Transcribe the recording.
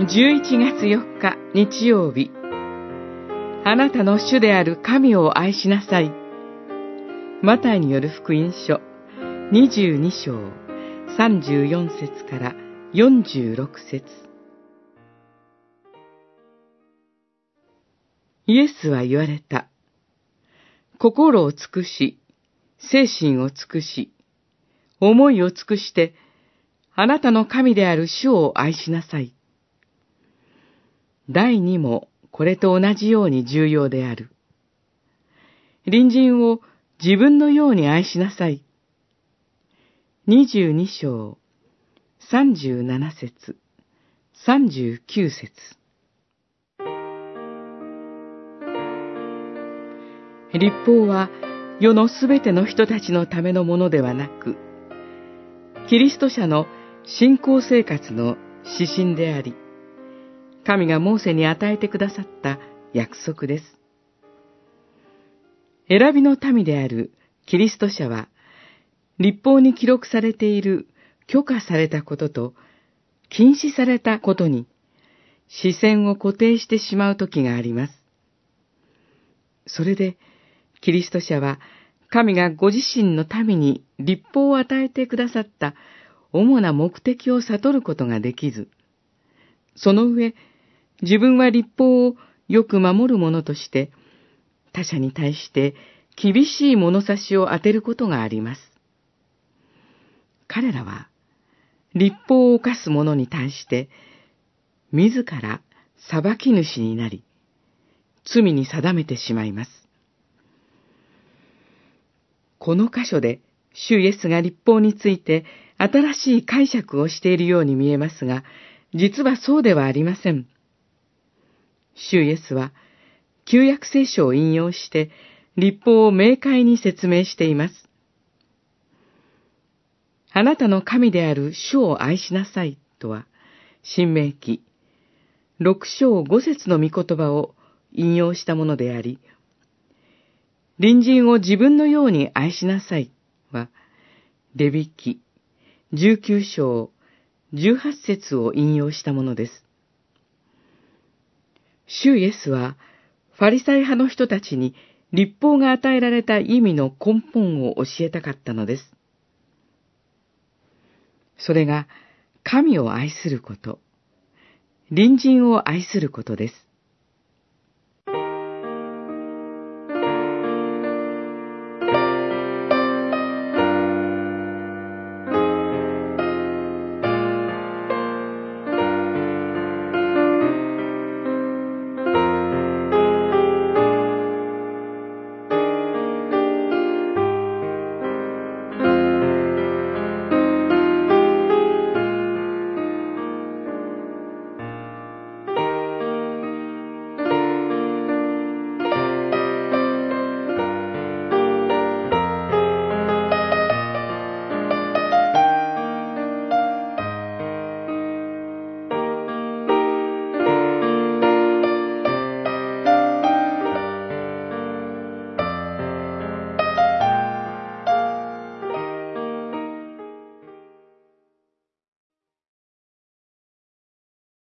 11月4日日曜日あなたの主である神を愛しなさい。マタイによる福音書22章34節から46節イエスは言われた。心を尽くし、精神を尽くし、思いを尽くして、あなたの神である主を愛しなさい。第二もこれと同じように重要である。隣人を自分のように愛しなさい。二十二章、三十七節、三十九節。立法は世のすべての人たちのためのものではなく、キリスト者の信仰生活の指針であり、神がモーセに与えてくださった約束です。選びの民であるキリスト者は、立法に記録されている許可されたことと禁止されたことに視線を固定してしまう時があります。それで、キリスト者は神がご自身の民に立法を与えてくださった主な目的を悟ることができず、その上、自分は立法をよく守る者として、他者に対して厳しい物差しを当てることがあります。彼らは、立法を犯す者に対して、自ら裁き主になり、罪に定めてしまいます。この箇所で、主イエスが立法について新しい解釈をしているように見えますが、実はそうではありません。主イエスは、旧約聖書を引用して、立法を明快に説明しています。あなたの神である主を愛しなさいとは、新明記、六章五節の御言葉を引用したものであり、隣人を自分のように愛しなさいは、レビ記、十九章、十八節を引用したものです。主イエスは、ファリサイ派の人たちに立法が与えられた意味の根本を教えたかったのです。それが、神を愛すること、隣人を愛することです。